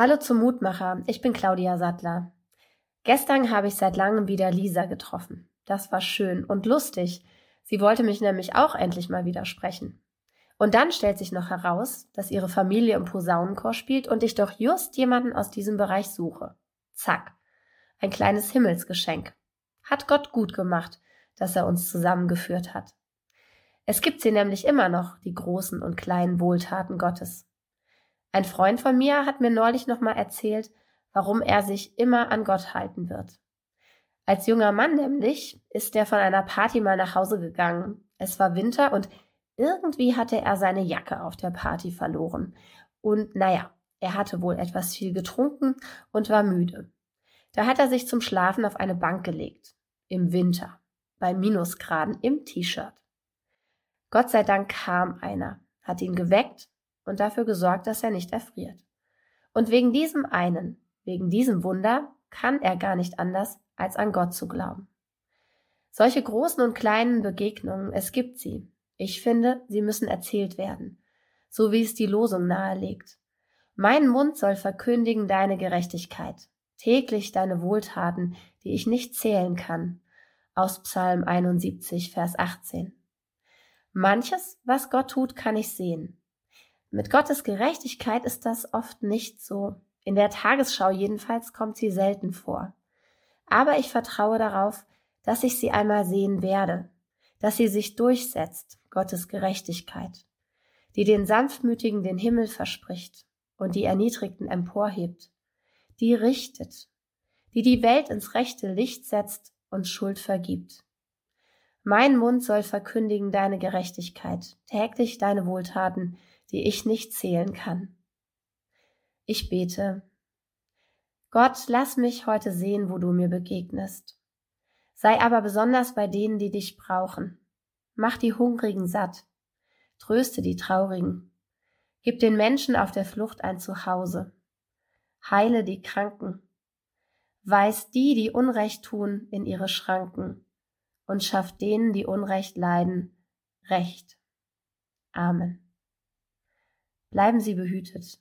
Hallo zum Mutmacher, ich bin Claudia Sattler. Gestern habe ich seit langem wieder Lisa getroffen. Das war schön und lustig. Sie wollte mich nämlich auch endlich mal wieder sprechen. Und dann stellt sich noch heraus, dass ihre Familie im Posaunenchor spielt und ich doch just jemanden aus diesem Bereich suche. Zack. Ein kleines Himmelsgeschenk. Hat Gott gut gemacht, dass er uns zusammengeführt hat. Es gibt sie nämlich immer noch, die großen und kleinen Wohltaten Gottes. Ein Freund von mir hat mir neulich nochmal erzählt, warum er sich immer an Gott halten wird. Als junger Mann nämlich ist er von einer Party mal nach Hause gegangen. Es war Winter und irgendwie hatte er seine Jacke auf der Party verloren. Und naja, er hatte wohl etwas viel getrunken und war müde. Da hat er sich zum Schlafen auf eine Bank gelegt. Im Winter. Bei Minusgraden im T-Shirt. Gott sei Dank kam einer, hat ihn geweckt und dafür gesorgt, dass er nicht erfriert. Und wegen diesem einen, wegen diesem Wunder, kann er gar nicht anders, als an Gott zu glauben. Solche großen und kleinen Begegnungen, es gibt sie. Ich finde, sie müssen erzählt werden, so wie es die Losung nahelegt. Mein Mund soll verkündigen deine Gerechtigkeit, täglich deine Wohltaten, die ich nicht zählen kann. Aus Psalm 71, Vers 18. Manches, was Gott tut, kann ich sehen. Mit Gottes Gerechtigkeit ist das oft nicht so. In der Tagesschau jedenfalls kommt sie selten vor. Aber ich vertraue darauf, dass ich sie einmal sehen werde, dass sie sich durchsetzt, Gottes Gerechtigkeit, die den Sanftmütigen den Himmel verspricht und die Erniedrigten emporhebt, die richtet, die die Welt ins rechte Licht setzt und Schuld vergibt. Mein Mund soll verkündigen deine Gerechtigkeit, täglich deine Wohltaten, die ich nicht zählen kann. Ich bete. Gott, lass mich heute sehen, wo du mir begegnest. Sei aber besonders bei denen, die dich brauchen. Mach die Hungrigen satt. Tröste die Traurigen. Gib den Menschen auf der Flucht ein Zuhause. Heile die Kranken. Weis die, die Unrecht tun, in ihre Schranken und schaff denen, die Unrecht leiden, Recht. Amen. Bleiben Sie behütet.